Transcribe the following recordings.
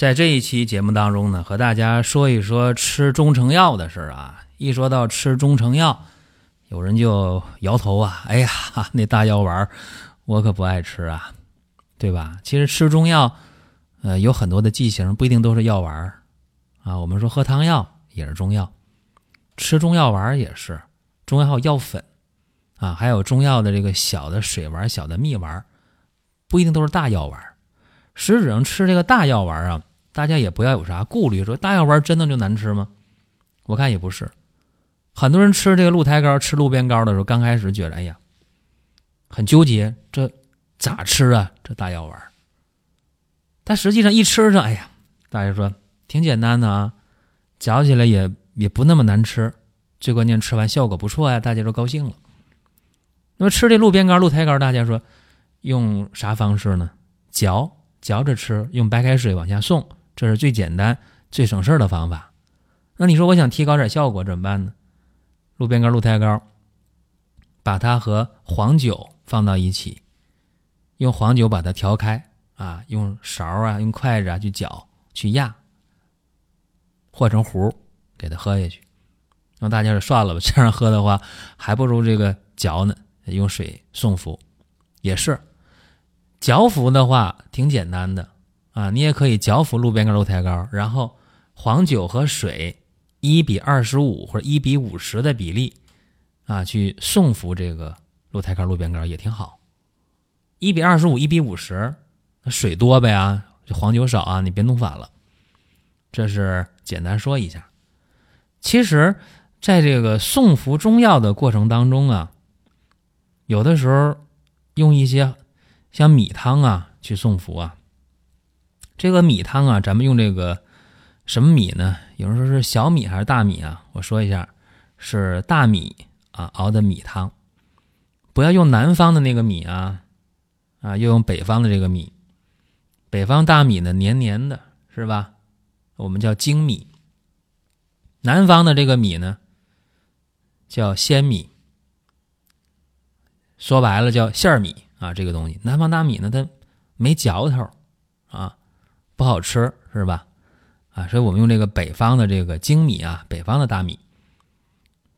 在这一期节目当中呢，和大家说一说吃中成药的事儿啊。一说到吃中成药，有人就摇头啊，哎呀，那大药丸我可不爱吃啊，对吧？其实吃中药，呃，有很多的剂型，不一定都是药丸啊。我们说喝汤药也是中药，吃中药丸也是中药药粉啊，还有中药的这个小的水丸、小的蜜丸，不一定都是大药丸。实质上吃这个大药丸啊。大家也不要有啥顾虑，说大药丸真的就难吃吗？我看也不是。很多人吃这个鹿胎膏、吃路边膏的时候，刚开始觉得哎呀，很纠结，这咋吃啊？这大药丸。但实际上一吃上，哎呀，大家说挺简单的啊，嚼起来也也不那么难吃，最关键吃完效果不错呀，大家都高兴了。那么吃这路边膏、鹿胎膏，大家说用啥方式呢？嚼，嚼着吃，用白开水往下送。这是最简单、最省事儿的方法。那你说我想提高点效果怎么办呢？鹿鞭膏、鹿胎膏，把它和黄酒放到一起，用黄酒把它调开啊，用勺啊、用筷子啊去搅、去压，和成糊给它喝下去。那大家就算了吧，这样喝的话，还不如这个嚼呢。用水送服也是，嚼服的话挺简单的。啊，你也可以嚼服路边膏、鹿胎膏，然后黄酒和水一比二十五或者一比五十的比例啊，去送服这个鹿胎膏、路边膏也挺好。一比二十五、一比五十，那水多呗啊，黄酒少啊，你别弄反了。这是简单说一下。其实，在这个送服中药的过程当中啊，有的时候用一些像米汤啊去送服啊。这个米汤啊，咱们用这个什么米呢？有人说是小米还是大米啊？我说一下，是大米啊熬的米汤，不要用南方的那个米啊，啊，要用北方的这个米。北方大米呢，黏黏的，是吧？我们叫精米。南方的这个米呢，叫鲜米。说白了叫馅儿米啊，这个东西，南方大米呢，它没嚼头啊。不好吃是吧？啊，所以我们用这个北方的这个精米啊，北方的大米，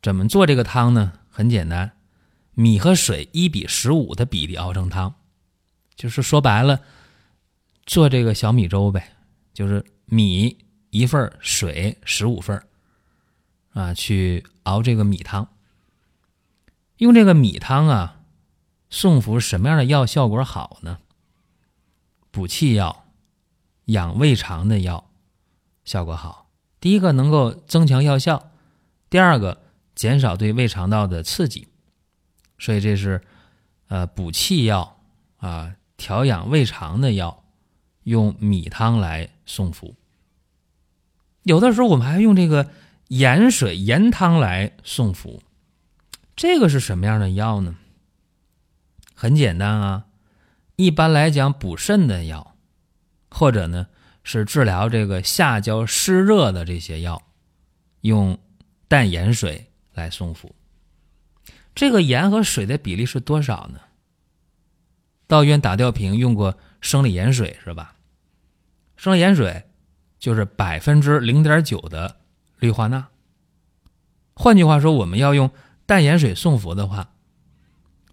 怎么做这个汤呢？很简单，米和水一比十五的比例熬成汤，就是说白了，做这个小米粥呗，就是米一份水十五份啊，去熬这个米汤。用这个米汤啊，送服什么样的药效果好呢？补气药。养胃肠的药效果好，第一个能够增强药效，第二个减少对胃肠道的刺激，所以这是呃补气药啊，调养胃肠的药，用米汤来送服。有的时候我们还用这个盐水盐汤来送服，这个是什么样的药呢？很简单啊，一般来讲补肾的药。或者呢，是治疗这个下焦湿热的这些药，用淡盐水来送服。这个盐和水的比例是多少呢？到医院打吊瓶用过生理盐水是吧？生理盐水就是百分之零点九的氯化钠。换句话说，我们要用淡盐水送服的话，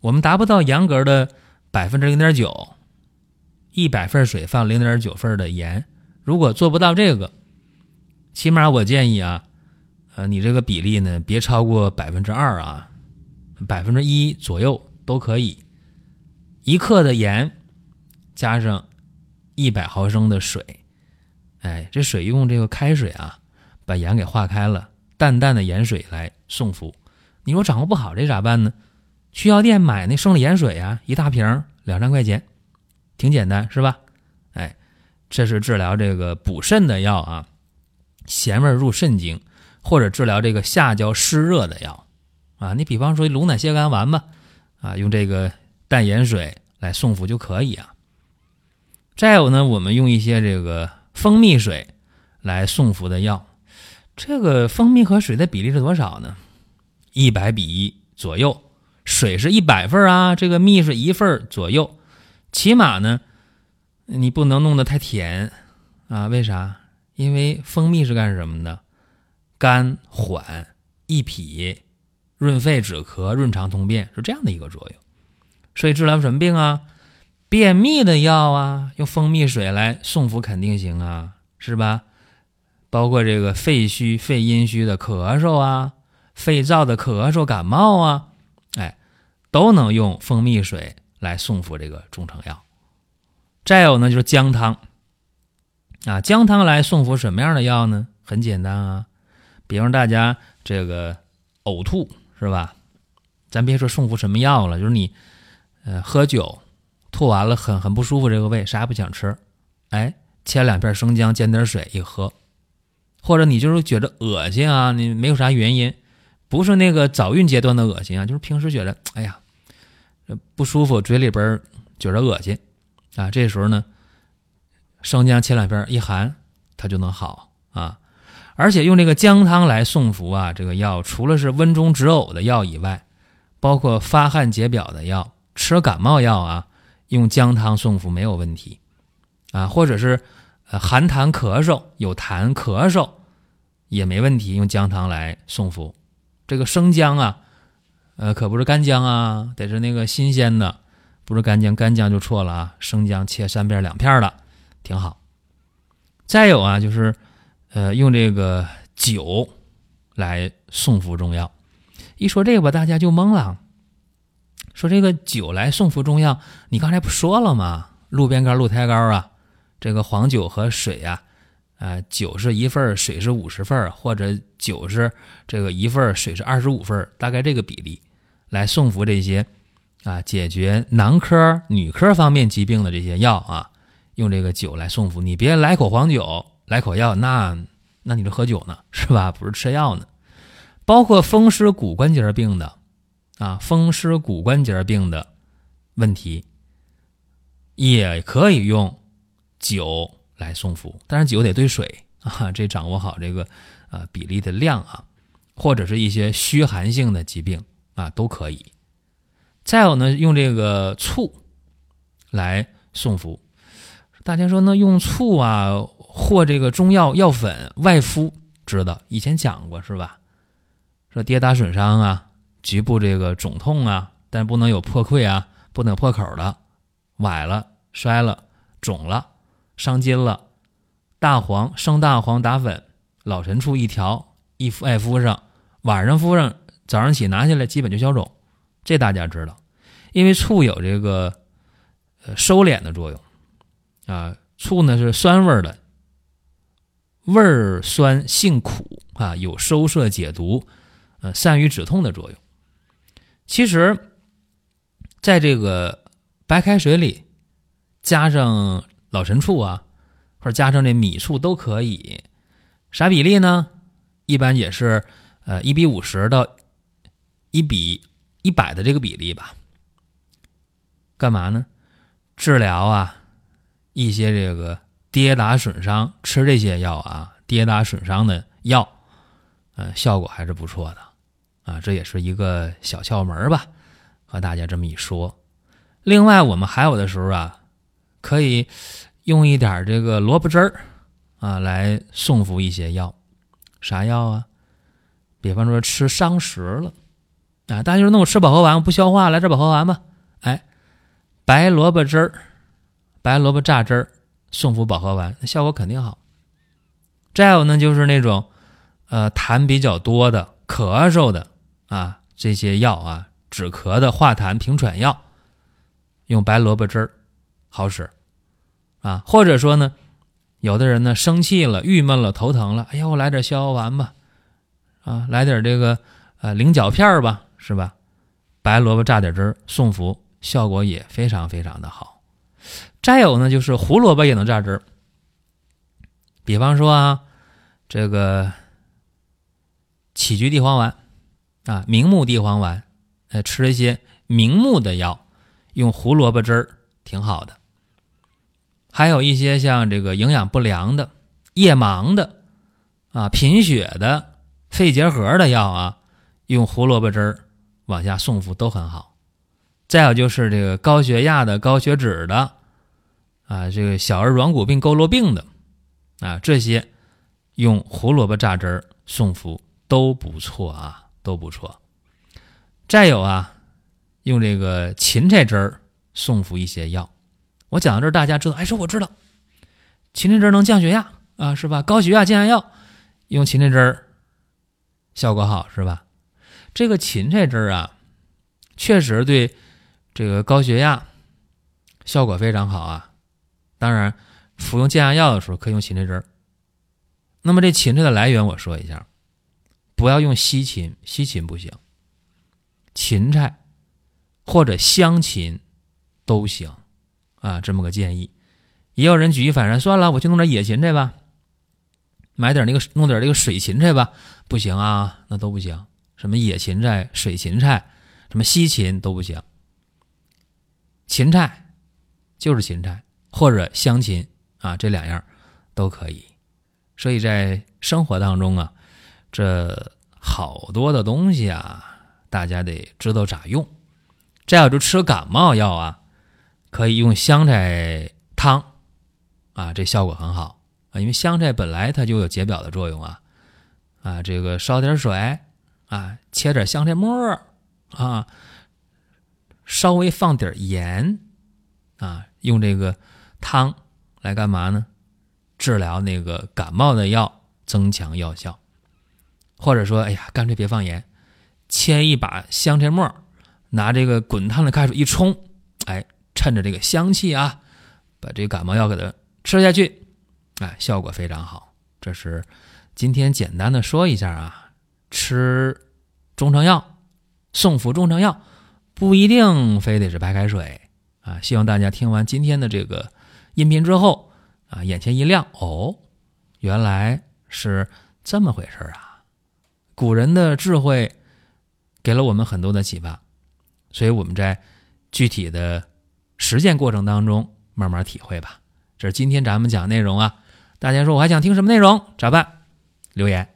我们达不到严格的百分之零点九。一百份水放零点九份的盐，如果做不到这个，起码我建议啊，呃，你这个比例呢，别超过百分之二啊，百分之一左右都可以。一克的盐加上一百毫升的水，哎，这水用这个开水啊，把盐给化开了，淡淡的盐水来送服。你说掌握不好这咋办呢？去药店买那生理盐水啊，一大瓶两三块钱。挺简单是吧？哎，这是治疗这个补肾的药啊，咸味入肾经，或者治疗这个下焦湿热的药啊。你比方说龙胆泻肝丸吧，啊，用这个淡盐水来送服就可以啊。再有呢，我们用一些这个蜂蜜水来送服的药，这个蜂蜜和水的比例是多少呢？一百比一左右，水是一百份啊，这个蜜是一份左右，起码呢。你不能弄得太甜啊？为啥？因为蜂蜜是干什么的？甘缓益脾、润肺止咳、润肠通便，是这样的一个作用。所以治疗什么病啊？便秘的药啊，用蜂蜜水来送服肯定行啊，是吧？包括这个肺虚、肺阴虚的咳嗽啊，肺燥的咳嗽、感冒啊，哎，都能用蜂蜜水来送服这个中成药。再有呢，就是姜汤啊，姜汤来送服什么样的药呢？很简单啊，比方大家这个呕吐是吧？咱别说送服什么药了，就是你呃喝酒吐完了很很不舒服，这个胃啥也不想吃，哎，切两片生姜，煎点水一喝，或者你就是觉得恶心啊，你没有啥原因，不是那个早孕阶段的恶心啊，就是平时觉得哎呀不舒服，嘴里边觉着恶心。啊，这时候呢，生姜切两片一含，它就能好啊。而且用这个姜汤来送服啊，这个药除了是温中止呕的药以外，包括发汗解表的药、吃感冒药啊，用姜汤送服没有问题啊。或者是呃寒痰咳嗽有痰咳嗽也没问题，用姜汤来送服。这个生姜啊，呃可不是干姜啊，得是那个新鲜的。不是干姜，干姜就错了啊！生姜切三片两片的，挺好。再有啊，就是，呃，用这个酒来送服中药。一说这个吧，大家就懵了。说这个酒来送服中药，你刚才不说了吗？路边干、鹿胎膏啊，这个黄酒和水呀，啊，酒是一份水是五十份或者酒是这个一份水是二十五份大概这个比例来送服这些。啊，解决男科、女科方面疾病的这些药啊，用这个酒来送服。你别来口黄酒，来口药，那那你这喝酒呢，是吧？不是吃药呢。包括风湿骨关节病的啊，风湿骨关节病的问题，也可以用酒来送服，但是酒得兑水啊，这掌握好这个啊比例的量啊，或者是一些虚寒性的疾病啊，都可以。再有呢，用这个醋来送服。大家说，那用醋啊，或这个中药药粉外敷，知道以前讲过是吧？说跌打损伤啊，局部这个肿痛啊，但不能有破溃啊，不能破口的，崴了、摔了、肿了、伤筋了，大黄生大黄打粉，老陈醋一调一敷，爱敷上，晚上敷上，早上起拿下来，基本就消肿。这大家知道，因为醋有这个呃收敛的作用啊，醋呢是酸味的，味儿酸性苦啊，有收涩解毒、呃散瘀止痛的作用。其实，在这个白开水里加上老陈醋啊，或者加上这米醋都可以。啥比例呢？一般也是呃一比五十到一比。一百的这个比例吧，干嘛呢？治疗啊，一些这个跌打损伤，吃这些药啊，跌打损伤的药，呃，效果还是不错的啊。这也是一个小窍门吧，和大家这么一说。另外，我们还有的时候啊，可以用一点这个萝卜汁儿啊，来送服一些药。啥药啊？比方说吃伤食了。啊，大家说那我吃保和丸不消化，来这保和丸吧。哎，白萝卜汁儿，白萝卜榨汁儿，送服保和丸，效果肯定好。再有呢，就是那种呃痰比较多的、咳嗽的啊，这些药啊，止咳的、化痰平喘药，用白萝卜汁儿好使啊。或者说呢，有的人呢生气了、郁闷了、头疼了，哎呀，我来点逍遥丸吧，啊，来点这个呃菱角片儿吧。是吧？白萝卜榨点汁儿送服，效果也非常非常的好。再有呢，就是胡萝卜也能榨汁儿，比方说啊，这个杞菊地黄丸啊，明目地黄丸，呃，吃一些明目的药，用胡萝卜汁儿挺好的。还有一些像这个营养不良的、夜盲的啊、贫血的、肺结核的药啊，用胡萝卜汁儿往下送服都很好。再有就是这个高血压的、高血脂的啊，这个小儿软骨病、佝偻病的啊，这些用胡萝卜榨汁儿送服都不错啊，都不错。再有啊，用这个芹菜汁儿送服一些药。我讲到这儿，大家知道，哎，说我知道，芹菜汁儿能降血压啊，是吧？高血压降压药用芹菜汁儿效果好，是吧？这个芹菜汁儿啊，确实对这个高血压效果非常好啊。当然，服用降压药的时候可以用芹菜汁儿。那么这芹菜的来源我说一下，不要用西芹，西芹不行，芹菜或者香芹都行。啊，这么个建议，也有人举一反三，算了，我去弄点野芹菜吧，买点那个弄点这个水芹菜吧，不行啊，那都不行。什么野芹菜、水芹菜，什么西芹都不行。芹菜就是芹菜或者香芹啊，这两样都可以。所以在生活当中啊，这好多的东西啊，大家得知道咋用。再有就吃感冒药啊。可以用香菜汤，啊，这效果很好啊，因为香菜本来它就有解表的作用啊，啊，这个烧点水啊，切点香菜末啊，稍微放点盐啊，用这个汤来干嘛呢？治疗那个感冒的药，增强药效，或者说，哎呀，干脆别放盐，切一把香菜末，拿这个滚烫的开水一冲，哎。趁着这个香气啊，把这个感冒药给它吃下去，哎，效果非常好。这是今天简单的说一下啊，吃中成药，送服中成药不一定非得是白开水啊。希望大家听完今天的这个音频之后啊，眼前一亮，哦，原来是这么回事啊！古人的智慧给了我们很多的启发，所以我们在具体的。实践过程当中慢慢体会吧。这是今天咱们讲内容啊。大家说我还想听什么内容？咋办？留言，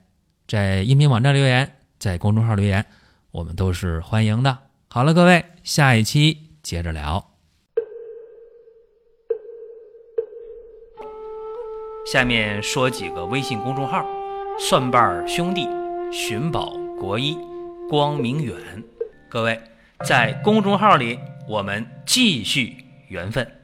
在音频网站留言，在公众号留言，我们都是欢迎的。好了，各位，下一期接着聊。下面说几个微信公众号：蒜瓣兄弟、寻宝国医、光明远。各位在公众号里。我们继续缘分。